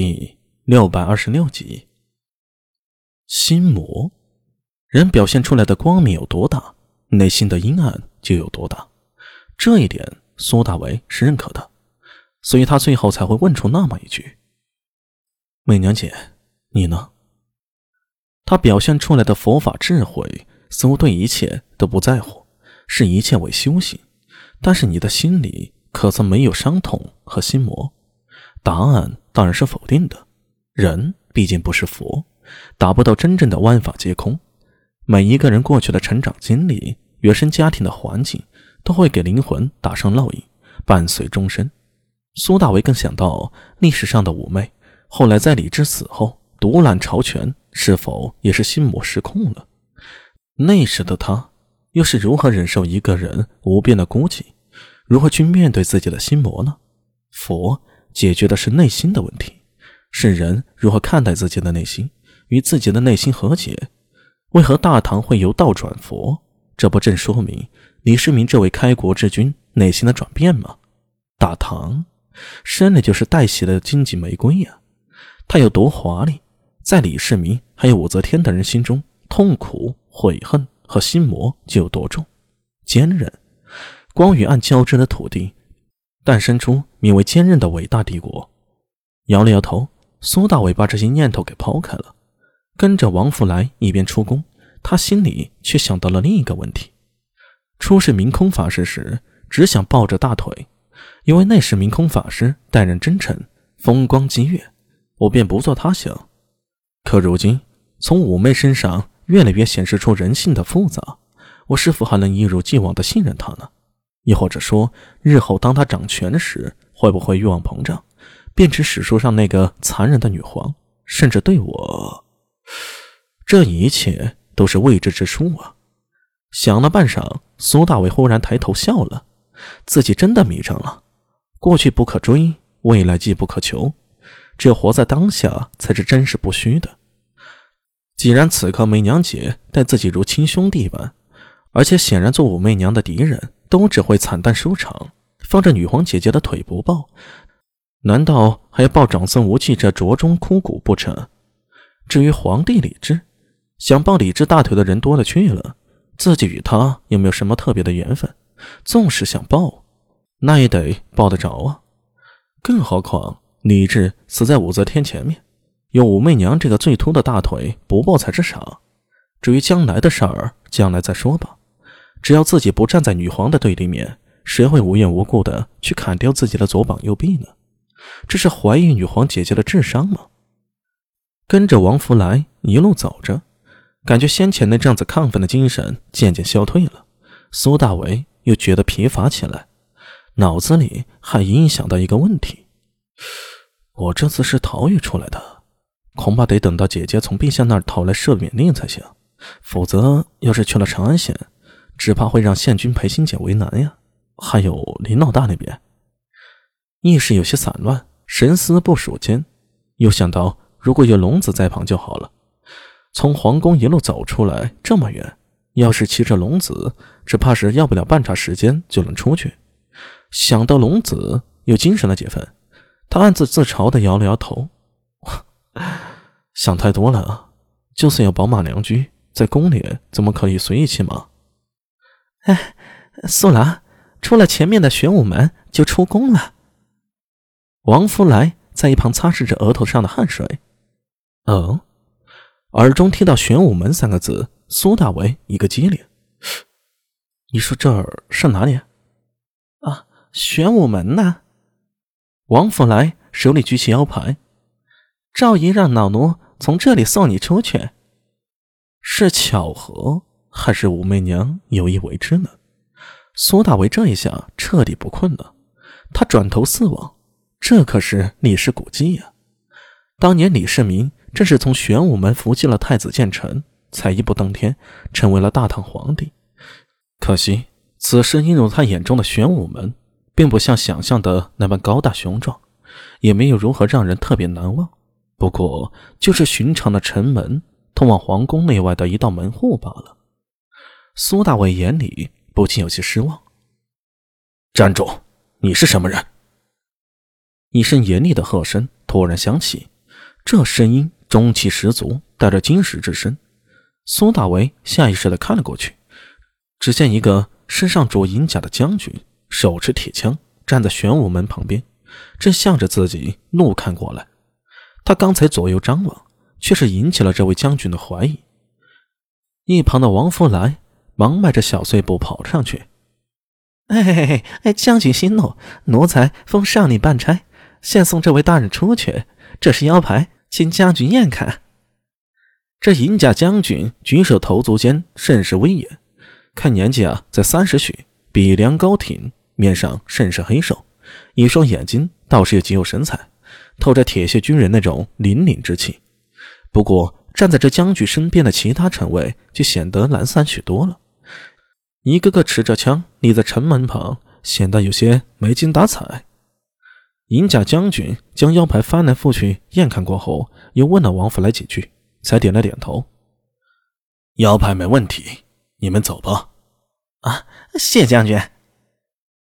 第六百二十六集。心魔，人表现出来的光明有多大，内心的阴暗就有多大。这一点苏大为是认可的，所以他最后才会问出那么一句：“媚娘姐，你呢？”他表现出来的佛法智慧，似乎对一切都不在乎，视一切为修行。但是你的心里可曾没有伤痛和心魔？答案当然是否定的。人毕竟不是佛，达不到真正的万法皆空。每一个人过去的成长经历、原生家庭的环境，都会给灵魂打上烙印，伴随终身。苏大为更想到历史上的五妹，后来在李治死后独揽朝权，是否也是心魔失控了？那时的他又是如何忍受一个人无边的孤寂？如何去面对自己的心魔呢？佛。解决的是内心的问题，是人如何看待自己的内心，与自己的内心和解。为何大唐会由道转佛？这不正说明李世民这位开国之君内心的转变吗？大唐生来就是带血的荆棘玫瑰呀，它有多华丽，在李世民还有武则天等人心中，痛苦、悔恨和心魔就有多重。坚韧，光与暗交织的土地。诞生出名为坚韧的伟大帝国。摇了摇头，苏大伟把这些念头给抛开了，跟着王福来一边出宫，他心里却想到了另一个问题：出世明空法师时，只想抱着大腿，因为那时明空法师待人真诚，风光激越，我便不做他想。可如今从五妹身上越来越显示出人性的复杂，我是否还能一如既往的信任他呢？亦或者说，日后当他掌权时，会不会欲望膨胀，变成史书上那个残忍的女皇，甚至对我？这一切都是未知之数啊！想了半晌，苏大伟忽然抬头笑了，自己真的迷上了。过去不可追，未来既不可求，只有活在当下才是真实不虚的。既然此刻媚娘姐待自己如亲兄弟般，而且显然做武媚娘的敌人。都只会惨淡收场，放着女皇姐姐的腿不抱，难道还要抱长孙无忌这拙忠枯骨不成？至于皇帝李治，想抱李治大腿的人多了去了，自己与他有没有什么特别的缘分？纵使想抱，那也得抱得着啊！更何况李治死在武则天前面，有武媚娘这个最秃的大腿，不抱才是傻。至于将来的事儿，将来再说吧。只要自己不站在女皇的对立面，谁会无缘无故的去砍掉自己的左膀右臂呢？这是怀疑女皇姐姐的智商吗？跟着王福来一路走着，感觉先前那阵子亢奋的精神渐渐消退了。苏大为又觉得疲乏起来，脑子里还隐隐想到一个问题：我这次是逃狱出来的，恐怕得等到姐姐从陛下那儿讨来赦免令才行，否则要是去了长安县。只怕会让县君裴新姐为难呀。还有林老大那边，意识有些散乱，神思不属间，又想到如果有龙子在旁就好了。从皇宫一路走出来这么远，要是骑着龙子，只怕是要不了半晌时间就能出去。想到龙子，又精神了几分，他暗自自嘲的摇了摇头，想太多了！就算有宝马良驹，在宫里怎么可以随意骑马？哎，苏郎，出了前面的玄武门就出宫了。王福来在一旁擦拭着额头上的汗水。哦，耳中听到“玄武门”三个字，苏大为一个机灵。你说这儿是哪里？啊，玄武门呢？王福来手里举起腰牌，赵姨让老奴从这里送你出去。是巧合。还是武媚娘有意为之呢？苏大为这一下彻底不困了。他转头四望，这可是历史古迹呀！当年李世民正是从玄武门伏击了太子建成，才一步登天，成为了大唐皇帝。可惜，此时映入他眼中的玄武门，并不像想象的那般高大雄壮，也没有如何让人特别难忘。不过，就是寻常的城门，通往皇宫内外的一道门户罢了。苏大伟眼里不禁有些失望。站住！你是什么人？一声严厉的喝声突然响起，这声音中气十足，带着金石之声。苏大为下意识地看了过去，只见一个身上着银甲的将军，手持铁枪，站在玄武门旁边，正向着自己怒看过来。他刚才左右张望，却是引起了这位将军的怀疑。一旁的王福来忙迈着小碎步跑上去：“哎哎，将军息怒，奴才奉上令办差，现送这位大人出去。这是腰牌，请将军验看。”这银甲将军举手投足间甚是威严，看年纪啊在三十许，鼻梁高挺，面上甚是黑瘦，一双眼睛倒是极有神采，透着铁血军人那种凛凛之气。不过站在这将军身边的其他臣卫就显得懒散许多了，一个个持着枪立在城门旁，显得有些没精打采。银甲将军将腰牌翻来覆去验看过后，又问了王福来几句。才点了点头，腰牌没问题，你们走吧。啊，谢将军。